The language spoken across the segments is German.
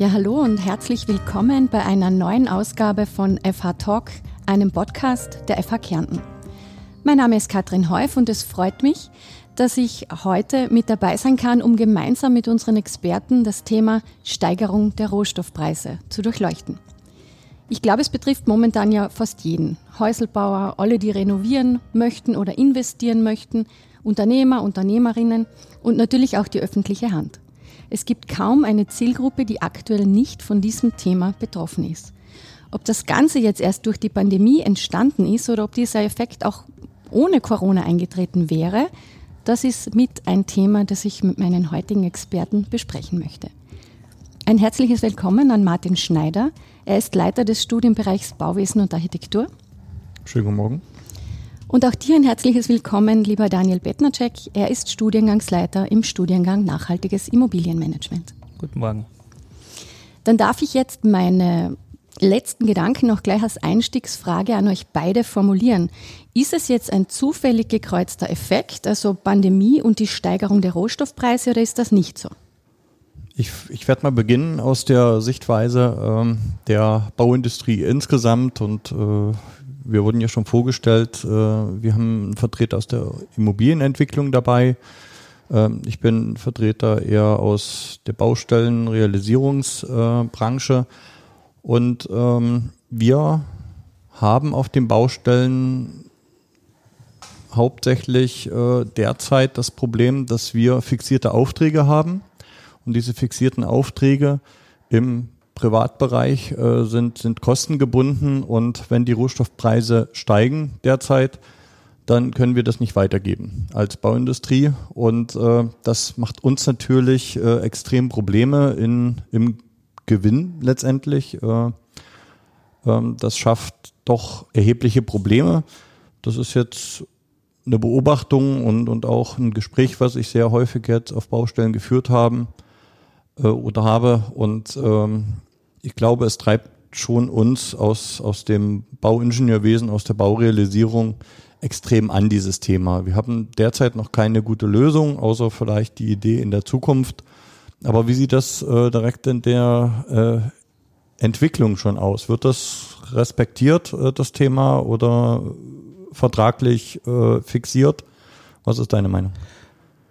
Ja, hallo und herzlich willkommen bei einer neuen Ausgabe von FH Talk, einem Podcast der FH Kärnten. Mein Name ist Katrin Heuf und es freut mich, dass ich heute mit dabei sein kann, um gemeinsam mit unseren Experten das Thema Steigerung der Rohstoffpreise zu durchleuchten. Ich glaube, es betrifft momentan ja fast jeden. Häuselbauer, alle, die renovieren möchten oder investieren möchten, Unternehmer, Unternehmerinnen und natürlich auch die öffentliche Hand. Es gibt kaum eine Zielgruppe, die aktuell nicht von diesem Thema betroffen ist. Ob das Ganze jetzt erst durch die Pandemie entstanden ist oder ob dieser Effekt auch ohne Corona eingetreten wäre, das ist mit ein Thema, das ich mit meinen heutigen Experten besprechen möchte. Ein herzliches Willkommen an Martin Schneider. Er ist Leiter des Studienbereichs Bauwesen und Architektur. Schönen guten Morgen. Und auch dir ein herzliches Willkommen, lieber Daniel Bettnacek. Er ist Studiengangsleiter im Studiengang Nachhaltiges Immobilienmanagement. Guten Morgen. Dann darf ich jetzt meine letzten Gedanken noch gleich als Einstiegsfrage an euch beide formulieren. Ist es jetzt ein zufällig gekreuzter Effekt, also Pandemie und die Steigerung der Rohstoffpreise, oder ist das nicht so? Ich, ich werde mal beginnen aus der Sichtweise ähm, der Bauindustrie insgesamt und äh, wir wurden ja schon vorgestellt, äh, wir haben einen Vertreter aus der Immobilienentwicklung dabei. Ähm, ich bin Vertreter eher aus der Baustellenrealisierungsbranche und ähm, wir haben auf den Baustellen hauptsächlich äh, derzeit das Problem, dass wir fixierte Aufträge haben und diese fixierten Aufträge im Privatbereich äh, sind, sind kostengebunden und wenn die Rohstoffpreise steigen derzeit, dann können wir das nicht weitergeben als Bauindustrie. Und äh, das macht uns natürlich äh, extrem Probleme in, im Gewinn letztendlich. Äh, ähm, das schafft doch erhebliche Probleme. Das ist jetzt eine Beobachtung und, und auch ein Gespräch, was ich sehr häufig jetzt auf Baustellen geführt haben äh, oder habe. Und ähm, ich glaube, es treibt schon uns aus, aus dem Bauingenieurwesen, aus der Baurealisierung extrem an dieses Thema. Wir haben derzeit noch keine gute Lösung, außer vielleicht die Idee in der Zukunft. Aber wie sieht das äh, direkt in der äh, Entwicklung schon aus? Wird das respektiert, äh, das Thema, oder vertraglich äh, fixiert? Was ist deine Meinung?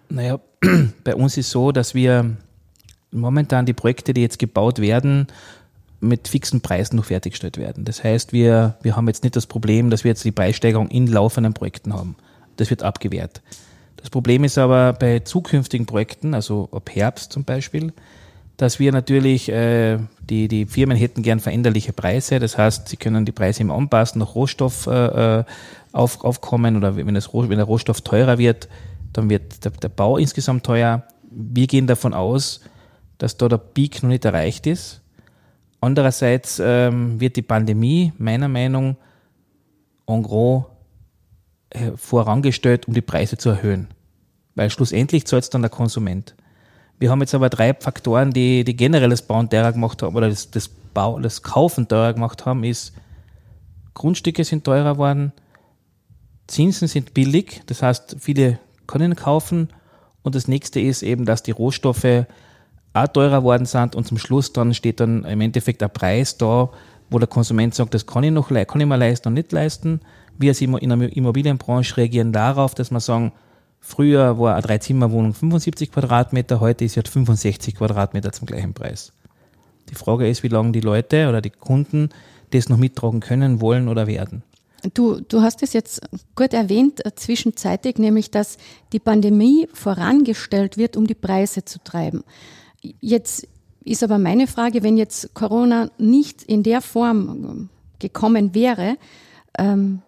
Naja, bei uns ist so, dass wir momentan die Projekte, die jetzt gebaut werden, mit fixen Preisen noch fertiggestellt werden. Das heißt, wir, wir haben jetzt nicht das Problem, dass wir jetzt die Preissteigerung in laufenden Projekten haben. Das wird abgewehrt. Das Problem ist aber bei zukünftigen Projekten, also ab Herbst zum Beispiel, dass wir natürlich, äh, die, die Firmen hätten gern veränderliche Preise. Das heißt, sie können die Preise immer anpassen, nach Rohstoff äh, äh auf, aufkommen oder wenn, das, wenn der Rohstoff teurer wird, dann wird der, der Bau insgesamt teuer. Wir gehen davon aus, dass da der Peak noch nicht erreicht ist Andererseits ähm, wird die Pandemie meiner Meinung en gros äh, vorangestellt, um die Preise zu erhöhen. Weil schlussendlich zahlt es dann der Konsument. Wir haben jetzt aber drei Faktoren, die, die generell das Bauen teurer gemacht haben oder das, das, Bau, das Kaufen teurer gemacht haben, ist Grundstücke sind teurer geworden, Zinsen sind billig, das heißt, viele können kaufen und das nächste ist eben, dass die Rohstoffe auch teurer worden sind und zum Schluss dann steht dann im Endeffekt ein Preis da, wo der Konsument sagt, das kann ich noch kann ich mir leisten und nicht leisten. Wir als in der Immobilienbranche reagieren darauf, dass wir sagen, früher war eine Dreizimmerwohnung 75 Quadratmeter, heute ist sie 65 Quadratmeter zum gleichen Preis. Die Frage ist, wie lange die Leute oder die Kunden das noch mittragen können, wollen oder werden. Du, du hast es jetzt gut erwähnt, äh, zwischenzeitig, nämlich dass die Pandemie vorangestellt wird, um die Preise zu treiben. Jetzt ist aber meine Frage, wenn jetzt Corona nicht in der Form gekommen wäre, ähm,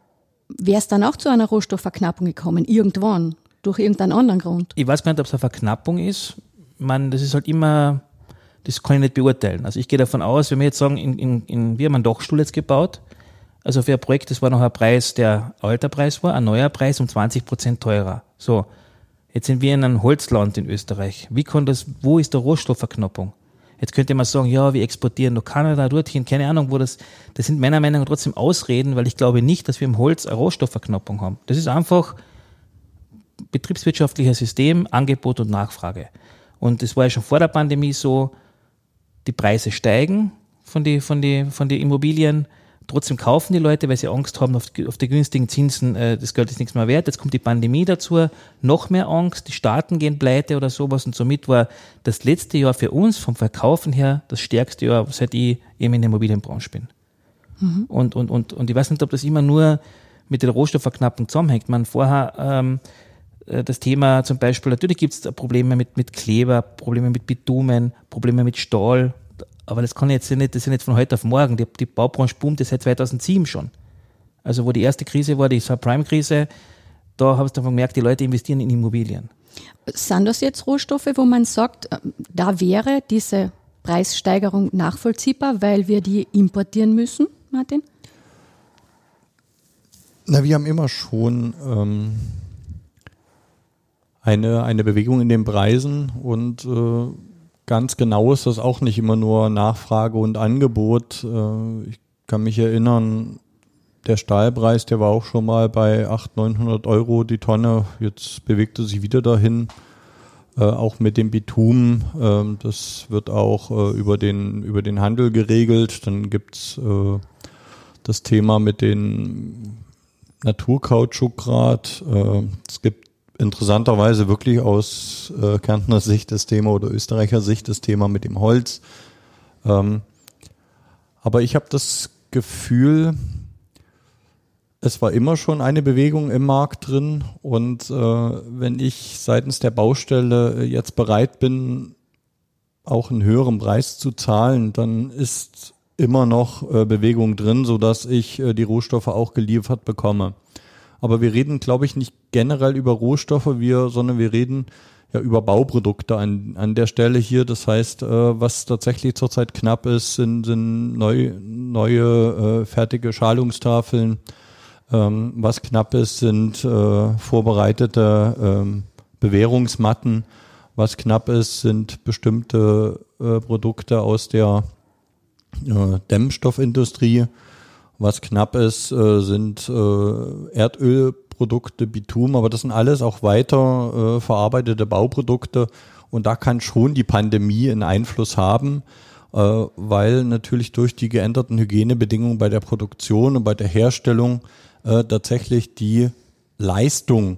wäre es dann auch zu einer Rohstoffverknappung gekommen, irgendwann, durch irgendeinen anderen Grund? Ich weiß gar nicht, ob es eine Verknappung ist. Man, das ist halt immer, das kann ich nicht beurteilen. Also ich gehe davon aus, wenn wir jetzt sagen, in, in, in, wir haben einen Dachstuhl jetzt gebaut, also für ein Projekt, das war noch ein Preis, der alter Preis war, ein neuer Preis um 20 Prozent teurer. So. Jetzt sind wir in einem Holzland in Österreich. Wie kann das, wo ist der Rohstoffverknappung? Jetzt könnte man sagen, ja, wir exportieren nach Kanada, dorthin, keine Ahnung, wo das, das sind meiner Meinung nach trotzdem Ausreden, weil ich glaube nicht, dass wir im Holz eine Rohstoffverknappung haben. Das ist einfach betriebswirtschaftliches System, Angebot und Nachfrage. Und das war ja schon vor der Pandemie so, die Preise steigen von den von die, von die Immobilien. Trotzdem kaufen die Leute, weil sie Angst haben auf, auf die günstigen Zinsen, äh, das Geld ist nichts mehr wert. Jetzt kommt die Pandemie dazu, noch mehr Angst, die Staaten gehen pleite oder sowas. Und somit war das letzte Jahr für uns vom Verkaufen her das stärkste Jahr, seit ich eben in der Immobilienbranche bin. Mhm. Und, und, und, und ich weiß nicht, ob das immer nur mit der Rohstoffverknappung zusammenhängt. Man vorher ähm, äh, das Thema zum Beispiel, natürlich gibt es Probleme mit, mit Kleber, Probleme mit Bitumen, Probleme mit Stahl, aber das kann jetzt nicht, das ist nicht von heute auf morgen. Die, die Baubranche boomt ja seit 2007 schon. Also wo die erste Krise war, die Subprime-Krise, da habe ich dann gemerkt, die Leute investieren in Immobilien. Sind das jetzt Rohstoffe, wo man sagt, äh, da wäre diese Preissteigerung nachvollziehbar, weil wir die importieren müssen, Martin? Na, wir haben immer schon ähm, eine, eine Bewegung in den Preisen und äh, ganz genau ist das auch nicht immer nur Nachfrage und Angebot. Äh, ich kann mich erinnern, der Stahlpreis, der war auch schon mal bei 800, 900 Euro die Tonne. Jetzt bewegte sich wieder dahin. Äh, auch mit dem Bitumen, äh, das wird auch äh, über, den, über den Handel geregelt. Dann gibt's äh, das Thema mit den Naturkautschukgrad. Äh, es gibt interessanterweise wirklich aus äh, Kärntner Sicht das Thema oder Österreicher Sicht das Thema mit dem Holz. Ähm, aber ich habe das Gefühl, es war immer schon eine Bewegung im Markt drin und äh, wenn ich seitens der Baustelle jetzt bereit bin, auch einen höheren Preis zu zahlen, dann ist immer noch äh, Bewegung drin, so dass ich äh, die Rohstoffe auch geliefert bekomme. Aber wir reden, glaube ich, nicht generell über Rohstoffe, wir, sondern wir reden ja über Bauprodukte an, an der Stelle hier. Das heißt, äh, was tatsächlich zurzeit knapp ist, sind, sind neu, neue äh, fertige Schalungstafeln. Ähm, was knapp ist, sind äh, vorbereitete ähm, Bewährungsmatten. Was knapp ist, sind bestimmte äh, Produkte aus der äh, Dämmstoffindustrie. Was knapp ist, äh, sind äh, Erdölprodukte, Bitum, aber das sind alles auch weiter äh, verarbeitete Bauprodukte. Und da kann schon die Pandemie einen Einfluss haben, weil natürlich durch die geänderten Hygienebedingungen bei der Produktion und bei der Herstellung tatsächlich die Leistung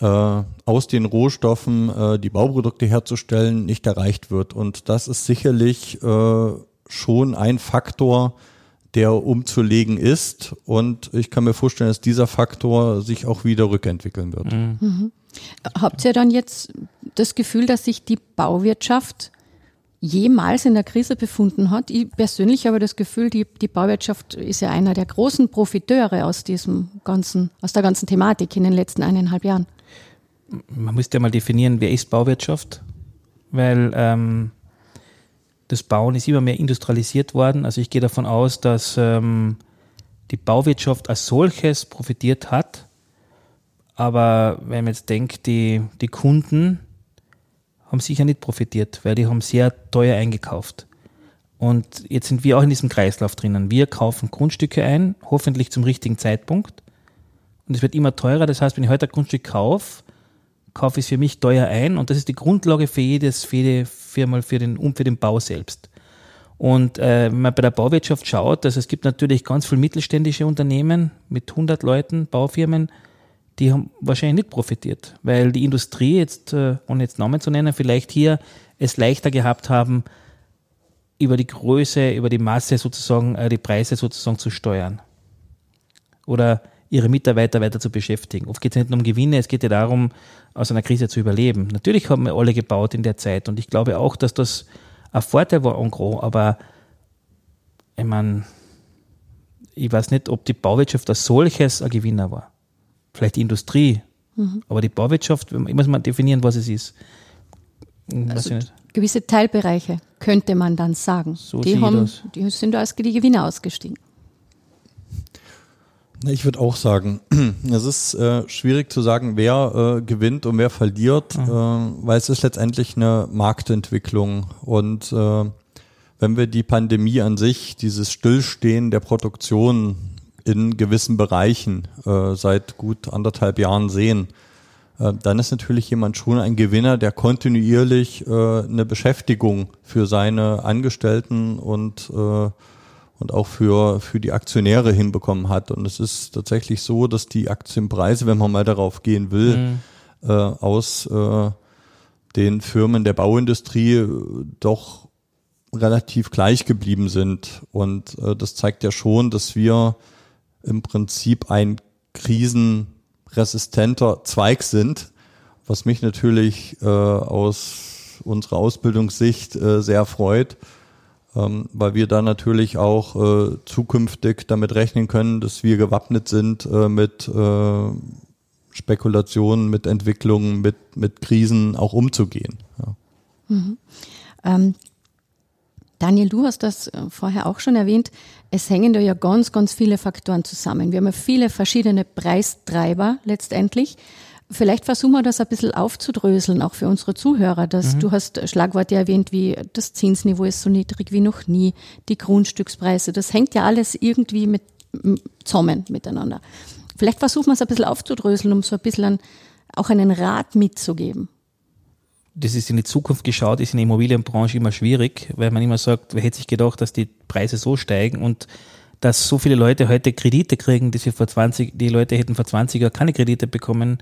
aus den Rohstoffen die Bauprodukte herzustellen nicht erreicht wird. Und das ist sicherlich schon ein Faktor, der umzulegen ist. Und ich kann mir vorstellen, dass dieser Faktor sich auch wieder rückentwickeln wird. Mhm. Mhm. Habt ihr dann jetzt das Gefühl, dass sich die Bauwirtschaft jemals in der Krise befunden hat? Ich persönlich habe das Gefühl, die, die Bauwirtschaft ist ja einer der großen Profiteure aus diesem ganzen, aus der ganzen Thematik in den letzten eineinhalb Jahren. Man müsste ja mal definieren, wer ist Bauwirtschaft? Weil ähm, das Bauen ist immer mehr industrialisiert worden. Also ich gehe davon aus, dass ähm, die Bauwirtschaft als solches profitiert hat. Aber wenn man jetzt denkt, die, die Kunden haben sicher nicht profitiert, weil die haben sehr teuer eingekauft. Und jetzt sind wir auch in diesem Kreislauf drinnen. Wir kaufen Grundstücke ein, hoffentlich zum richtigen Zeitpunkt. Und es wird immer teurer. Das heißt, wenn ich heute ein Grundstück kaufe, kaufe ich es für mich teuer ein. Und das ist die Grundlage für jedes, für jede, Firma für den, und für den Bau selbst. Und äh, wenn man bei der Bauwirtschaft schaut, also es gibt natürlich ganz viele mittelständische Unternehmen mit 100 Leuten, Baufirmen, die haben wahrscheinlich nicht profitiert, weil die Industrie jetzt, äh, ohne jetzt Namen zu nennen, vielleicht hier es leichter gehabt haben, über die Größe, über die Masse sozusagen, äh, die Preise sozusagen zu steuern. Oder ihre Mitarbeiter weiter zu beschäftigen. Oft geht es nicht nur um Gewinne, es geht ja darum, aus einer Krise zu überleben. Natürlich haben wir alle gebaut in der Zeit und ich glaube auch, dass das ein Vorteil war en gros, aber ich meine, ich weiß nicht, ob die Bauwirtschaft als solches ein Gewinner war. Vielleicht die Industrie, mhm. aber die Bauwirtschaft, ich muss mal definieren, was es ist. Also gewisse Teilbereiche könnte man dann sagen. So die, haben, die sind als die Gewinner ausgestiegen. Ich würde auch sagen, es ist äh, schwierig zu sagen, wer äh, gewinnt und wer verliert, mhm. äh, weil es ist letztendlich eine Marktentwicklung. Und äh, wenn wir die Pandemie an sich, dieses Stillstehen der Produktion in gewissen Bereichen äh, seit gut anderthalb Jahren sehen, äh, dann ist natürlich jemand schon ein Gewinner, der kontinuierlich eine Beschäftigung für seine Angestellten und und auch für, für die Aktionäre hinbekommen hat. Und es ist tatsächlich so, dass die Aktienpreise, wenn man mal darauf gehen will, mhm. äh, aus äh, den Firmen der Bauindustrie äh, doch relativ gleich geblieben sind. Und äh, das zeigt ja schon, dass wir im Prinzip ein krisenresistenter Zweig sind, was mich natürlich äh, aus unserer Ausbildungssicht äh, sehr freut, ähm, weil wir da natürlich auch äh, zukünftig damit rechnen können, dass wir gewappnet sind äh, mit äh, Spekulationen, mit Entwicklungen, mit, mit Krisen auch umzugehen. Ja. Mhm. Ähm, Daniel, du hast das äh, vorher auch schon erwähnt. Es hängen da ja ganz, ganz viele Faktoren zusammen. Wir haben ja viele verschiedene Preistreiber letztendlich. Vielleicht versuchen wir das ein bisschen aufzudröseln, auch für unsere Zuhörer. Dass, mhm. Du hast Schlagworte erwähnt, wie das Zinsniveau ist so niedrig wie noch nie, die Grundstückspreise. Das hängt ja alles irgendwie mit zusammen miteinander. Vielleicht versuchen wir es ein bisschen aufzudröseln, um so ein bisschen auch einen Rat mitzugeben. Das ist in die Zukunft geschaut, ist in der Immobilienbranche immer schwierig, weil man immer sagt, wer hätte sich gedacht, dass die Preise so steigen und dass so viele Leute heute Kredite kriegen, die sie vor 20, die Leute hätten vor 20 Jahren keine Kredite bekommen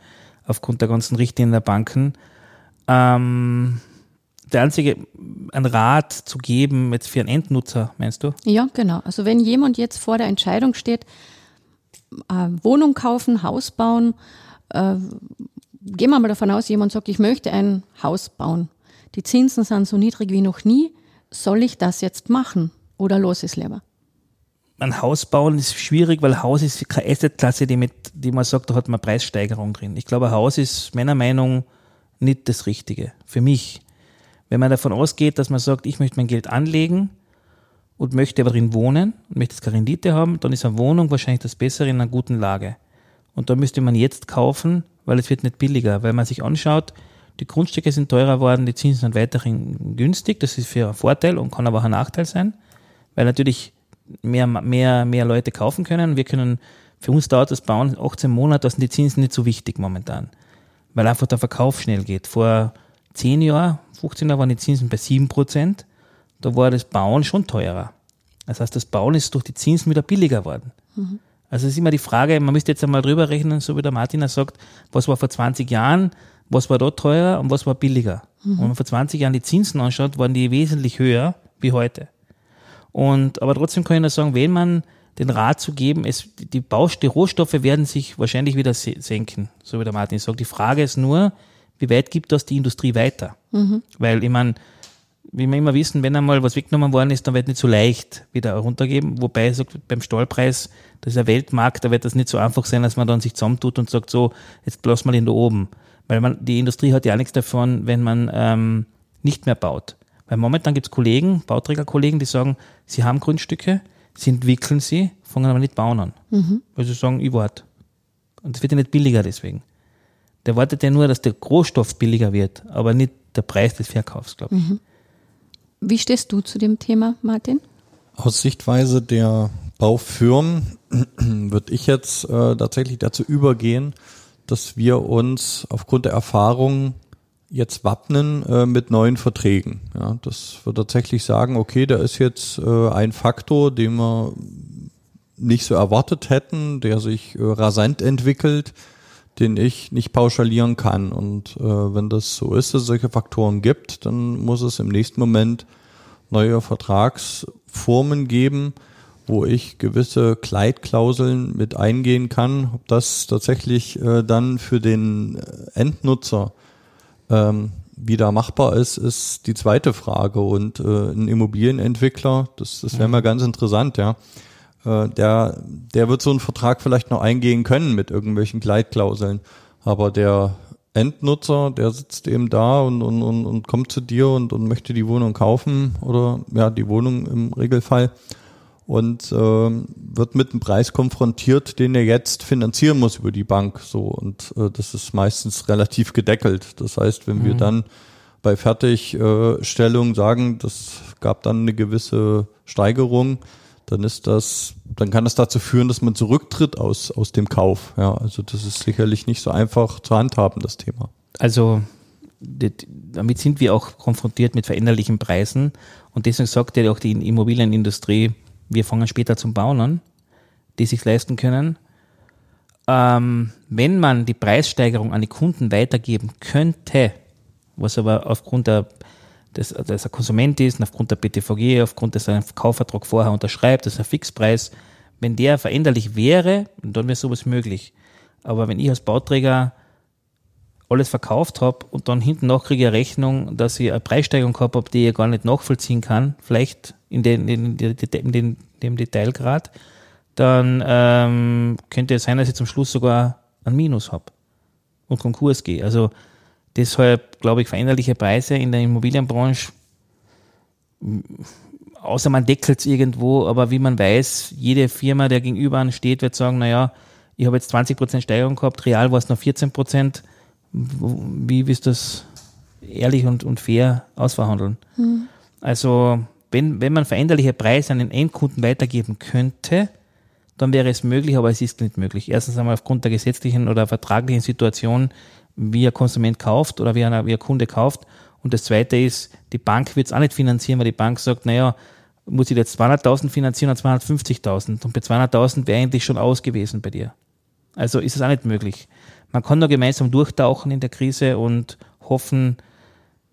aufgrund der ganzen Richtlinien der Banken. Ähm, der einzige, ein Rat zu geben jetzt für einen Endnutzer, meinst du? Ja, genau. Also wenn jemand jetzt vor der Entscheidung steht, äh, Wohnung kaufen, Haus bauen. Äh, gehen wir mal davon aus, jemand sagt, ich möchte ein Haus bauen. Die Zinsen sind so niedrig wie noch nie. Soll ich das jetzt machen oder los ist lieber? Ein Haus bauen ist schwierig, weil Haus ist keine Assetklasse, die, mit, die man sagt, da hat man Preissteigerung drin. Ich glaube, ein Haus ist meiner Meinung nicht das Richtige. Für mich. Wenn man davon ausgeht, dass man sagt, ich möchte mein Geld anlegen, und möchte aber drin wohnen und möchte jetzt keine Rendite haben, dann ist eine Wohnung wahrscheinlich das Bessere in einer guten Lage. Und da müsste man jetzt kaufen, weil es wird nicht billiger, weil man sich anschaut, die Grundstücke sind teurer geworden, die Zinsen sind weiterhin günstig, das ist für einen Vorteil und kann aber auch ein Nachteil sein, weil natürlich mehr, mehr, mehr Leute kaufen können. Wir können, für uns dauert das Bauen 18 Monate, da sind die Zinsen nicht so wichtig momentan, weil einfach der Verkauf schnell geht. Vor 10 Jahren, 15 Jahren waren die Zinsen bei 7 Prozent da war das Bauen schon teurer. Das heißt, das Bauen ist durch die Zinsen wieder billiger geworden. Mhm. Also es ist immer die Frage, man müsste jetzt einmal drüber rechnen, so wie der Martina sagt, was war vor 20 Jahren, was war dort teurer und was war billiger. Mhm. Wenn man vor 20 Jahren die Zinsen anschaut, waren die wesentlich höher wie heute. Und, aber trotzdem kann ich nur sagen, wenn man den Rat zu geben, es, die Baust die Rohstoffe werden sich wahrscheinlich wieder senken, so wie der Martin sagt. Die Frage ist nur, wie weit gibt das die Industrie weiter? Mhm. Weil, ich meine, wie wir immer wissen, wenn einmal was weggenommen worden ist, dann wird nicht so leicht wieder runtergeben. Wobei sagt, beim Stahlpreis, das ist ein Weltmarkt, da wird das nicht so einfach sein, dass man dann sich zusammentut und sagt, so, jetzt lassen wir den da oben. Weil man, die Industrie hat ja nichts davon, wenn man ähm, nicht mehr baut. Weil momentan gibt es Kollegen, Bauträgerkollegen, die sagen, sie haben Grundstücke, sie entwickeln sie, fangen aber nicht bauen an. Mhm. Weil sie sagen, ich warte. Und es wird ja nicht billiger deswegen. Der wartet ja nur, dass der Rohstoff billiger wird, aber nicht der Preis des Verkaufs, glaube ich. Mhm. Wie stehst du zu dem Thema, Martin? Aus Sichtweise der Baufirmen würde ich jetzt äh, tatsächlich dazu übergehen, dass wir uns aufgrund der Erfahrung jetzt wappnen äh, mit neuen Verträgen. Ja, dass wir tatsächlich sagen, okay, da ist jetzt äh, ein Faktor, den wir nicht so erwartet hätten, der sich äh, rasant entwickelt, den ich nicht pauschalieren kann. Und äh, wenn das so ist, dass es solche Faktoren gibt, dann muss es im nächsten Moment neue Vertragsformen geben, wo ich gewisse Kleidklauseln mit eingehen kann. Ob das tatsächlich äh, dann für den Endnutzer ähm, wieder machbar ist, ist die zweite Frage. Und äh, ein Immobilienentwickler, das, das wäre mal ganz interessant, ja äh, der, der wird so einen Vertrag vielleicht noch eingehen können mit irgendwelchen Gleitklauseln. Aber der Endnutzer, der sitzt eben da und, und, und, und kommt zu dir und, und möchte die Wohnung kaufen oder ja, die Wohnung im Regelfall und äh, wird mit einem Preis konfrontiert, den er jetzt finanzieren muss über die Bank. So und äh, das ist meistens relativ gedeckelt. Das heißt, wenn mhm. wir dann bei Fertigstellung sagen, das gab dann eine gewisse Steigerung, dann ist das, dann kann das dazu führen, dass man zurücktritt aus, aus dem Kauf. Ja, also das ist sicherlich nicht so einfach zu handhaben, das Thema. Also damit sind wir auch konfrontiert mit veränderlichen Preisen und deswegen sagt ja auch die Immobilienindustrie, wir fangen später zum Bauen an, die sich leisten können. Ähm, wenn man die Preissteigerung an die Kunden weitergeben könnte, was aber aufgrund der dass, dass er Konsument ist und aufgrund der BTVG, aufgrund dass er Kaufvertrag vorher unterschreibt, das ist ein Fixpreis, wenn der veränderlich wäre, dann wäre sowas möglich. Aber wenn ich als Bauträger alles verkauft habe und dann hinten noch kriege ich eine Rechnung, dass ich eine Preissteigerung gehabt habe, die ich gar nicht nachvollziehen kann, vielleicht in, den, in, den, in den, dem Detailgrad, dann ähm, könnte es sein, dass ich zum Schluss sogar einen Minus habe und Konkurs gehe. Also deshalb glaube ich veränderliche Preise in der Immobilienbranche, außer man deckelt es irgendwo, aber wie man weiß, jede Firma, der gegenüber steht, wird sagen, naja, ich habe jetzt 20% Steigerung gehabt, real war es noch 14%, wie willst du das ehrlich und, und fair ausverhandeln? Mhm. Also, wenn, wenn man veränderliche Preise an den Endkunden weitergeben könnte, dann wäre es möglich, aber es ist nicht möglich. Erstens einmal aufgrund der gesetzlichen oder vertraglichen Situation, wie ein Konsument kauft oder wie ein, wie ein Kunde kauft. Und das zweite ist, die Bank wird es auch nicht finanzieren, weil die Bank sagt, naja, muss ich jetzt 200.000 finanzieren oder 250.000? Und bei 200.000 wäre eigentlich schon aus gewesen bei dir. Also ist es auch nicht möglich. Man kann nur gemeinsam durchtauchen in der Krise und hoffen,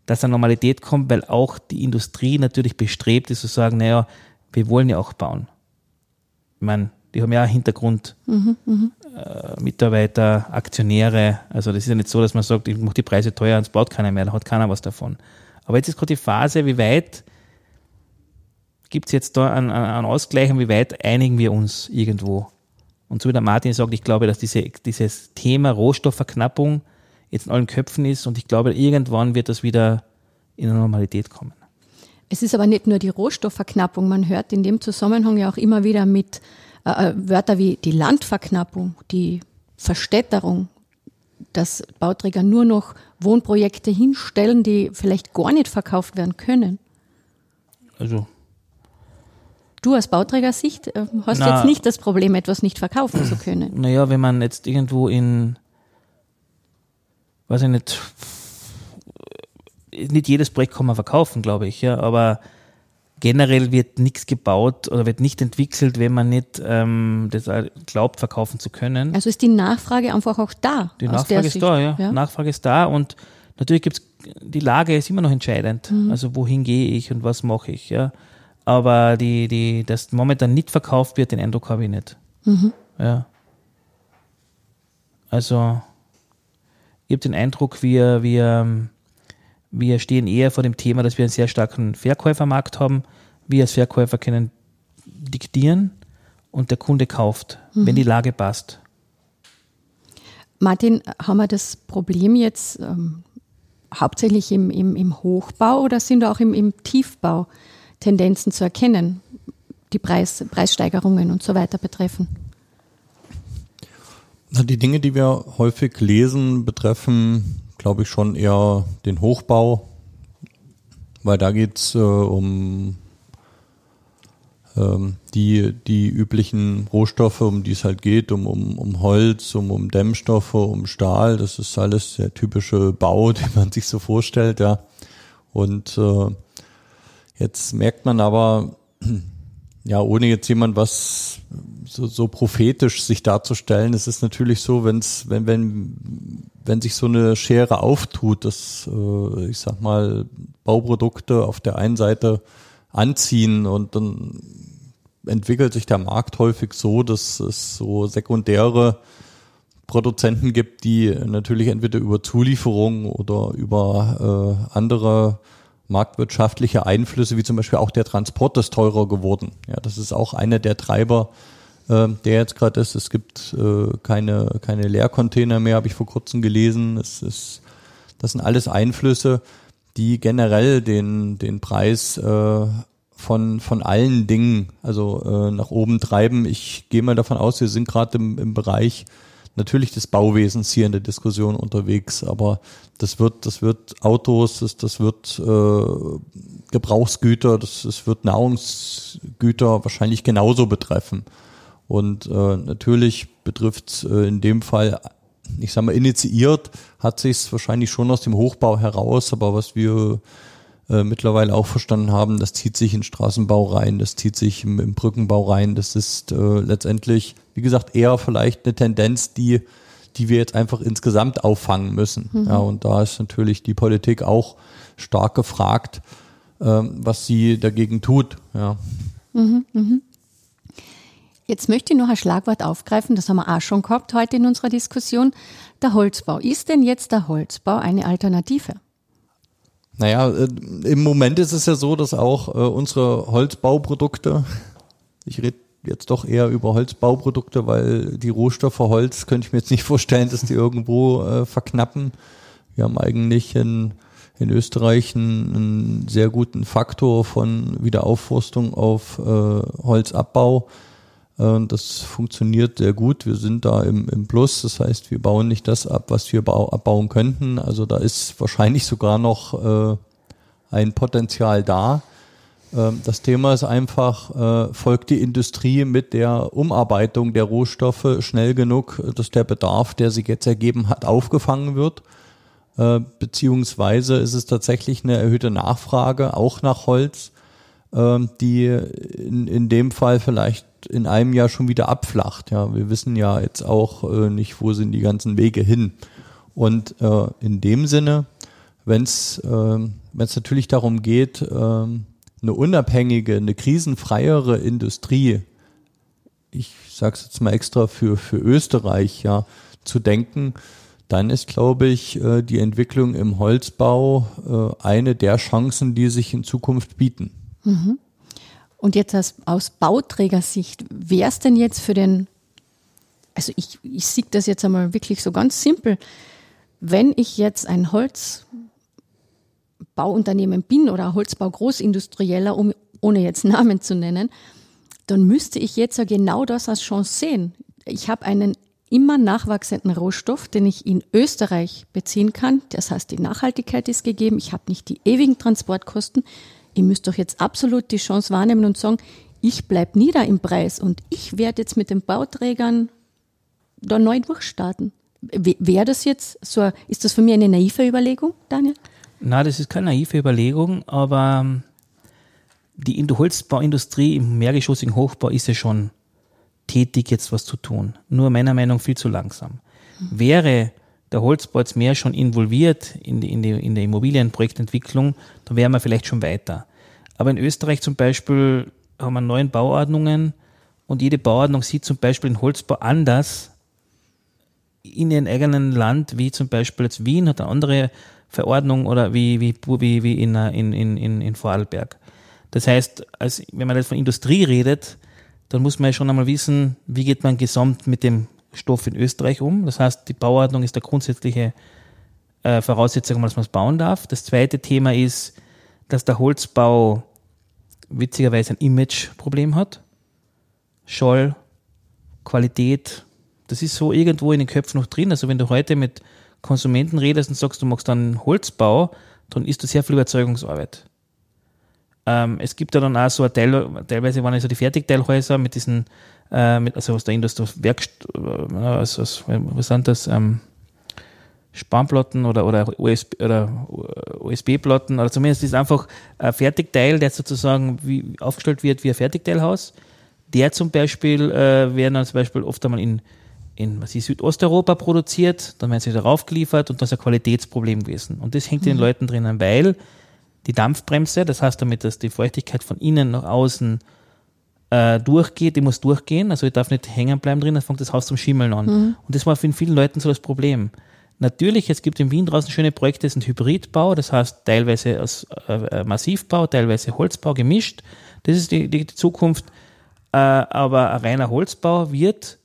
dass eine Normalität kommt, weil auch die Industrie natürlich bestrebt ist zu sagen, naja, wir wollen ja auch bauen. Ich meine, die haben ja einen Hintergrund, mhm, äh, Mitarbeiter, Aktionäre. Also das ist ja nicht so, dass man sagt, ich mache die Preise teuer und es baut keiner mehr, da hat keiner was davon. Aber jetzt ist gerade die Phase, wie weit gibt es jetzt da einen, einen Ausgleich und wie weit einigen wir uns irgendwo? Und so wie der Martin sagt, ich glaube, dass diese, dieses Thema Rohstoffverknappung jetzt in allen Köpfen ist und ich glaube, irgendwann wird das wieder in eine Normalität kommen. Es ist aber nicht nur die Rohstoffverknappung. Man hört in dem Zusammenhang ja auch immer wieder mit äh, äh Wörter wie die Landverknappung, die Verstädterung, dass Bauträger nur noch Wohnprojekte hinstellen, die vielleicht gar nicht verkauft werden können. Also Du aus Bauträgersicht äh, hast Na, jetzt nicht das Problem, etwas nicht verkaufen zu können. Naja, wenn man jetzt irgendwo in, weiß ich nicht, nicht jedes Projekt kann man verkaufen, glaube ich, ja, aber generell wird nichts gebaut oder wird nicht entwickelt, wenn man nicht ähm, das glaubt, verkaufen zu können. Also ist die Nachfrage einfach auch da. Die Nachfrage ist Sicht. da, ja. ja. Nachfrage ist da und natürlich gibt es, die Lage ist immer noch entscheidend. Mhm. Also wohin gehe ich und was mache ich, ja. Aber die, die, das momentan nicht verkauft wird, den Eindruck habe ich nicht. Mhm. Ja. Also, ich habe den Eindruck, wir, wir, wir stehen eher vor dem Thema, dass wir einen sehr starken Verkäufermarkt haben. Wir als Verkäufer können diktieren und der Kunde kauft, mhm. wenn die Lage passt. Martin, haben wir das Problem jetzt ähm, hauptsächlich im, im, im Hochbau oder sind auch im, im Tiefbau? Tendenzen zu erkennen, die Preis, Preissteigerungen und so weiter betreffen? Die Dinge, die wir häufig lesen, betreffen, glaube ich, schon eher den Hochbau, weil da geht es äh, um ähm, die, die üblichen Rohstoffe, um die es halt geht, um, um, um Holz, um, um Dämmstoffe, um Stahl. Das ist alles der typische Bau, den man sich so vorstellt, ja. Und äh, Jetzt merkt man aber, ja, ohne jetzt jemand was so, so prophetisch sich darzustellen, es ist natürlich so, wenn's, wenn, wenn, wenn sich so eine Schere auftut, dass, äh, ich sag mal, Bauprodukte auf der einen Seite anziehen und dann entwickelt sich der Markt häufig so, dass es so sekundäre Produzenten gibt, die natürlich entweder über Zulieferung oder über äh, andere marktwirtschaftliche Einflüsse, wie zum Beispiel auch der Transport ist teurer geworden. Ja, das ist auch einer der Treiber, äh, der jetzt gerade ist. Es gibt äh, keine, keine Leercontainer mehr, habe ich vor kurzem gelesen. Es ist, das sind alles Einflüsse, die generell den, den Preis äh, von, von allen Dingen also äh, nach oben treiben. Ich gehe mal davon aus, wir sind gerade im, im Bereich natürlich des Bauwesens hier in der Diskussion unterwegs, aber das wird, das wird Autos, das, das wird äh, Gebrauchsgüter, das, das wird Nahrungsgüter wahrscheinlich genauso betreffen. Und äh, natürlich betrifft äh, in dem Fall, ich sag mal, initiiert hat sich es wahrscheinlich schon aus dem Hochbau heraus, aber was wir äh, mittlerweile auch verstanden haben, das zieht sich in Straßenbau rein, das zieht sich im, im Brückenbau rein. Das ist äh, letztendlich, wie gesagt, eher vielleicht eine Tendenz, die, die wir jetzt einfach insgesamt auffangen müssen. Mhm. Ja, und da ist natürlich die Politik auch stark gefragt, ähm, was sie dagegen tut. Ja. Mhm, mh. Jetzt möchte ich noch ein Schlagwort aufgreifen, das haben wir auch schon gehabt heute in unserer Diskussion. Der Holzbau. Ist denn jetzt der Holzbau eine Alternative? Naja, äh, im Moment ist es ja so, dass auch äh, unsere Holzbauprodukte, ich rede jetzt doch eher über Holzbauprodukte, weil die Rohstoffe Holz könnte ich mir jetzt nicht vorstellen, dass die irgendwo äh, verknappen. Wir haben eigentlich in, in Österreich einen, einen sehr guten Faktor von Wiederaufforstung auf äh, Holzabbau. Äh, das funktioniert sehr gut. Wir sind da im, im Plus. Das heißt, wir bauen nicht das ab, was wir abbauen könnten. Also da ist wahrscheinlich sogar noch äh, ein Potenzial da. Ähm, das Thema ist einfach, äh, folgt die Industrie mit der Umarbeitung der Rohstoffe schnell genug, dass der Bedarf, der sich jetzt ergeben hat, aufgefangen wird? Beziehungsweise ist es tatsächlich eine erhöhte Nachfrage auch nach Holz, ähm, die in, in dem Fall vielleicht in einem Jahr schon wieder abflacht. Ja, wir wissen ja jetzt auch äh, nicht, wo sind die ganzen Wege hin. Und äh, in dem Sinne, wenn es äh, es natürlich darum geht, äh, eine unabhängige, eine krisenfreiere Industrie, ich sage es jetzt mal extra für für Österreich, ja, zu denken, dann ist, glaube ich, äh, die Entwicklung im Holzbau äh, eine der Chancen, die sich in Zukunft bieten. Mhm. Und jetzt aus, aus Bauträgersicht, wäre es denn jetzt für den, also ich, ich sehe das jetzt einmal wirklich so ganz simpel, wenn ich jetzt ein Holzbauunternehmen bin oder Holzbau-Großindustrieller, um, ohne jetzt Namen zu nennen, dann müsste ich jetzt ja genau das als Chance sehen. Ich habe einen immer nachwachsenden Rohstoff, den ich in Österreich beziehen kann. Das heißt, die Nachhaltigkeit ist gegeben. Ich habe nicht die ewigen Transportkosten ihr müsst doch jetzt absolut die Chance wahrnehmen und sagen, ich bleibe nieder im Preis und ich werde jetzt mit den Bauträgern da neu durchstarten. Wäre das jetzt so, ist das für mich eine naive Überlegung, Daniel? Na, das ist keine naive Überlegung, aber ähm, die Holzbauindustrie im mehrgeschossigen Hochbau ist ja schon tätig, jetzt was zu tun. Nur meiner Meinung nach viel zu langsam. Wäre der Holzbau jetzt mehr schon involviert in die, in die, in der Immobilienprojektentwicklung, dann wären wir vielleicht schon weiter. Aber in Österreich zum Beispiel haben wir neun Bauordnungen und jede Bauordnung sieht zum Beispiel den Holzbau anders in ihrem eigenen Land, wie zum Beispiel jetzt Wien hat eine andere Verordnung oder wie, wie, wie, wie in, in, in, in Vorarlberg. Das heißt, als, wenn man jetzt von Industrie redet, dann muss man ja schon einmal wissen, wie geht man gesamt mit dem Stoff in Österreich um. Das heißt, die Bauordnung ist der grundsätzliche äh, Voraussetzung, dass man es bauen darf. Das zweite Thema ist, dass der Holzbau witzigerweise ein Imageproblem hat. Scholl, Qualität, das ist so irgendwo in den Köpfen noch drin. Also wenn du heute mit Konsumenten redest und sagst, du machst dann Holzbau, dann ist das sehr viel Überzeugungsarbeit. Ähm, es gibt ja dann auch so ein Teil, teilweise waren ja so die Fertigteilhäuser mit diesen äh, mit, also aus der Industrie, Werkst äh, also, was sind das? Ähm, Spanplatten oder, oder, USB, oder USB-Platten oder zumindest ist einfach ein Fertigteil, der sozusagen wie, aufgestellt wird wie ein Fertigteilhaus. Der zum Beispiel äh, werden dann zum Beispiel oft einmal in, in was ist, Südosteuropa produziert, dann werden sie darauf geliefert und das ist ein Qualitätsproblem gewesen. Und das hängt mhm. den Leuten drinnen, weil die Dampfbremse, das heißt damit, dass die Feuchtigkeit von innen nach außen äh, durchgeht, die muss durchgehen, also ich darf nicht hängen bleiben drin, dann fängt das Haus zum Schimmeln an. Mhm. Und das war für vielen Leuten so das Problem. Natürlich, es gibt in Wien draußen schöne Projekte, das sind Hybridbau, das heißt teilweise aus äh, äh, Massivbau, teilweise Holzbau gemischt. Das ist die, die, die Zukunft. Äh, aber ein reiner Holzbau wird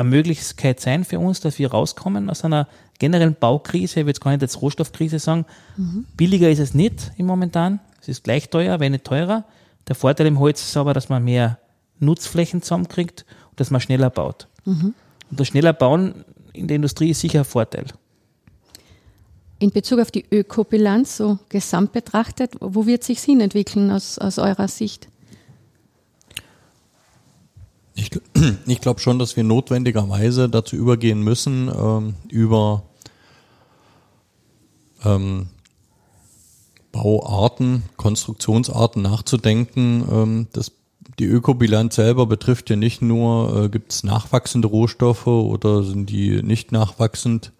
eine Möglichkeit sein für uns, dass wir rauskommen aus einer generellen Baukrise, ich will jetzt gar nicht als Rohstoffkrise sagen. Mhm. Billiger ist es nicht im Momentan. Es ist gleich teuer, wenn nicht teurer. Der Vorteil im Holz ist aber, dass man mehr Nutzflächen zusammenkriegt und dass man schneller baut. Mhm. Und das schneller Bauen in der Industrie ist sicher ein Vorteil. In Bezug auf die Ökobilanz, so gesamt betrachtet, wo wird sich hin entwickeln aus, aus eurer Sicht? Ich, ich glaube schon, dass wir notwendigerweise dazu übergehen müssen, ähm, über ähm, Bauarten, Konstruktionsarten nachzudenken. Ähm, das, die Ökobilanz selber betrifft ja nicht nur, äh, gibt es nachwachsende Rohstoffe oder sind die nicht nachwachsend.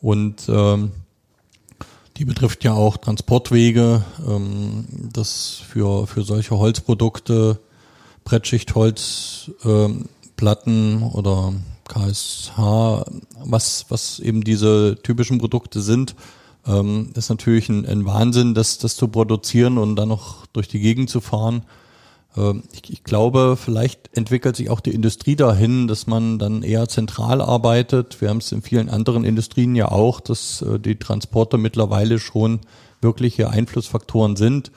Und ähm, die betrifft ja auch Transportwege, ähm, das für, für solche Holzprodukte, Brettschichtholzplatten ähm, oder KSH, was, was eben diese typischen Produkte sind, ähm, ist natürlich ein, ein Wahnsinn, das, das zu produzieren und dann noch durch die Gegend zu fahren. Ähm, ich, ich glaube, vielleicht entwickelt sich auch die Industrie dahin, dass man dann eher zentral arbeitet. Wir haben es in vielen anderen Industrien ja auch, dass äh, die Transporter mittlerweile schon wirkliche Einflussfaktoren sind.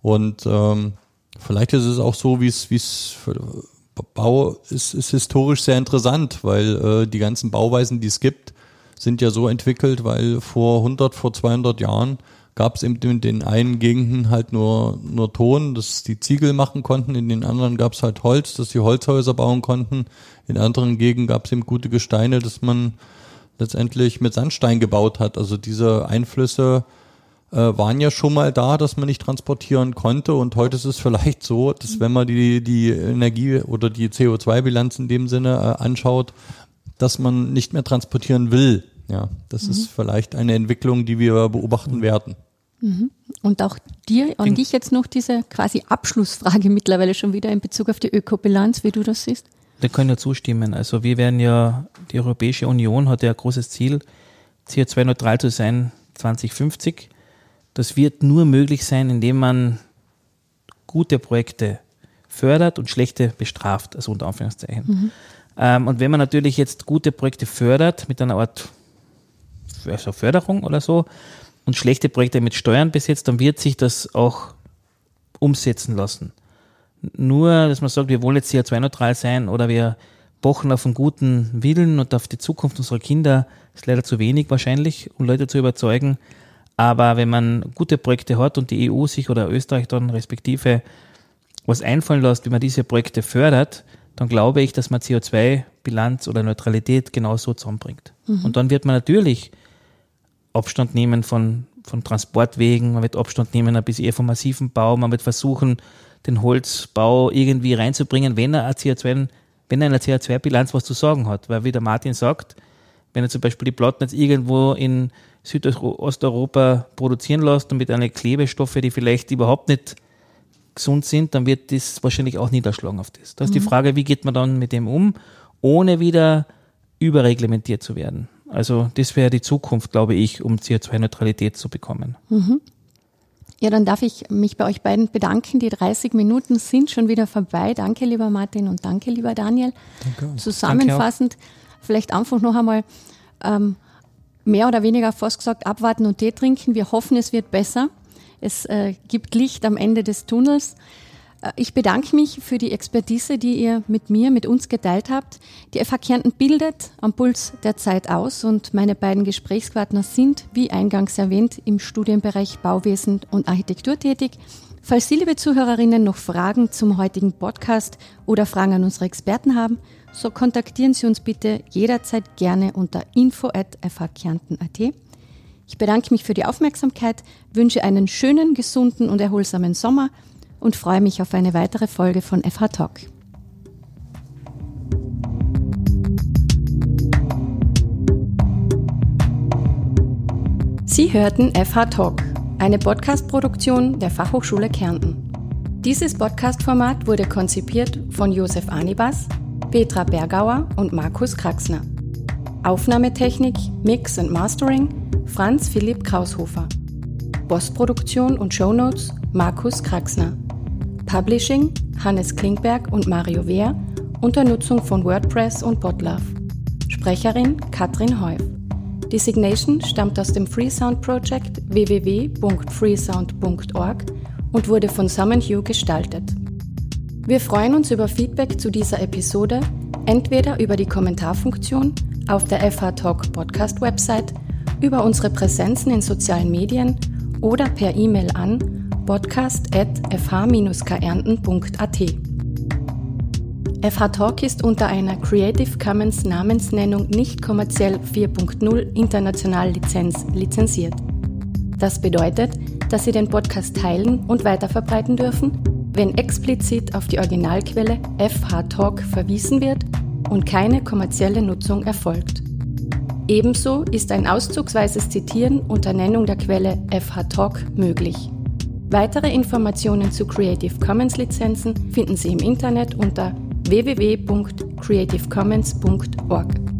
Und ähm, vielleicht ist es auch so, wie es, wie es Bau ist, ist historisch sehr interessant, weil äh, die ganzen Bauweisen, die es gibt, sind ja so entwickelt, weil vor 100, vor 200 Jahren gab es eben in den einen Gegenden halt nur, nur Ton, dass die Ziegel machen konnten, in den anderen gab es halt Holz, dass die Holzhäuser bauen konnten, in anderen Gegenden gab es eben gute Gesteine, dass man letztendlich mit Sandstein gebaut hat. Also diese Einflüsse äh, waren ja schon mal da, dass man nicht transportieren konnte und heute ist es vielleicht so, dass wenn man die, die Energie oder die CO2-Bilanz in dem Sinne äh, anschaut, dass man nicht mehr transportieren will. Ja, das mhm. ist vielleicht eine Entwicklung, die wir beobachten werden. Mhm. Und auch dir, an dich jetzt noch diese quasi Abschlussfrage mittlerweile schon wieder in Bezug auf die Ökobilanz, wie du das siehst. Da können wir zustimmen. Also wir werden ja, die Europäische Union hat ja ein großes Ziel, CO2-neutral zu sein 2050. Das wird nur möglich sein, indem man gute Projekte fördert und schlechte bestraft, also unter Anführungszeichen. Mhm. Ähm, und wenn man natürlich jetzt gute Projekte fördert mit einer Art also Förderung oder so, und schlechte Projekte mit Steuern besetzt, dann wird sich das auch umsetzen lassen. Nur, dass man sagt, wir wollen jetzt CO2-neutral sein oder wir pochen auf einen guten Willen und auf die Zukunft unserer Kinder, ist leider zu wenig wahrscheinlich, um Leute zu überzeugen. Aber wenn man gute Projekte hat und die EU sich oder Österreich dann respektive was einfallen lässt, wie man diese Projekte fördert, dann glaube ich, dass man CO2-Bilanz oder Neutralität genauso zusammenbringt. Mhm. Und dann wird man natürlich Abstand nehmen von, von Transportwegen, man wird Abstand nehmen ein bisschen eher vom massiven Bau, man wird versuchen, den Holzbau irgendwie reinzubringen, wenn er eine CO2, wenn er eine CO2-Bilanz was zu sagen hat. Weil wie der Martin sagt, wenn er zum Beispiel die Platten jetzt irgendwo in Südosteuropa produzieren lässt und mit einer Klebestoffe, die vielleicht überhaupt nicht gesund sind, dann wird das wahrscheinlich auch niederschlagen auf das. Da ist mhm. die Frage, wie geht man dann mit dem um, ohne wieder überreglementiert zu werden. Also das wäre die Zukunft, glaube ich, um CO2-Neutralität zu bekommen. Mhm. Ja, dann darf ich mich bei euch beiden bedanken. Die 30 Minuten sind schon wieder vorbei. Danke, lieber Martin und danke, lieber Daniel. Danke. Zusammenfassend, danke vielleicht einfach noch einmal ähm, mehr oder weniger fast gesagt, abwarten und Tee trinken. Wir hoffen, es wird besser. Es äh, gibt Licht am Ende des Tunnels. Äh, ich bedanke mich für die Expertise, die ihr mit mir, mit uns geteilt habt. Die FH Kärnten bildet am Puls der Zeit aus und meine beiden Gesprächspartner sind, wie eingangs erwähnt, im Studienbereich Bauwesen und Architektur tätig. Falls Sie, liebe Zuhörerinnen, noch Fragen zum heutigen Podcast oder Fragen an unsere Experten haben, so kontaktieren Sie uns bitte jederzeit gerne unter info.fhkärnten.at. Ich bedanke mich für die Aufmerksamkeit, wünsche einen schönen, gesunden und erholsamen Sommer – und freue mich auf eine weitere Folge von FH Talk. Sie hörten FH Talk, eine Podcast-Produktion der Fachhochschule Kärnten. Dieses Podcast-Format wurde konzipiert von Josef Anibas, Petra Bergauer und Markus Kraxner. Aufnahmetechnik, Mix und Mastering Franz Philipp Kraushofer. Postproduktion und Shownotes Markus Kraxner. Publishing Hannes Klingberg und Mario Wehr unter Nutzung von WordPress und Botlove. Sprecherin Katrin Heuf. Designation stammt aus dem Freesound Project www.freesound.org und wurde von Summon Hugh gestaltet. Wir freuen uns über Feedback zu dieser Episode Entweder über die Kommentarfunktion auf der FH Talk Podcast Website, über unsere Präsenzen in sozialen Medien oder per E-Mail an podcast.fh-kärnten.at. FH Talk ist unter einer Creative Commons Namensnennung nicht kommerziell 4.0 international Lizenz lizenziert. Das bedeutet, dass Sie den Podcast teilen und weiterverbreiten dürfen, wenn explizit auf die Originalquelle FH Talk verwiesen wird und keine kommerzielle Nutzung erfolgt. Ebenso ist ein auszugsweises Zitieren unter Nennung der Quelle FH Talk möglich. Weitere Informationen zu Creative Commons Lizenzen finden Sie im Internet unter www.creativecommons.org.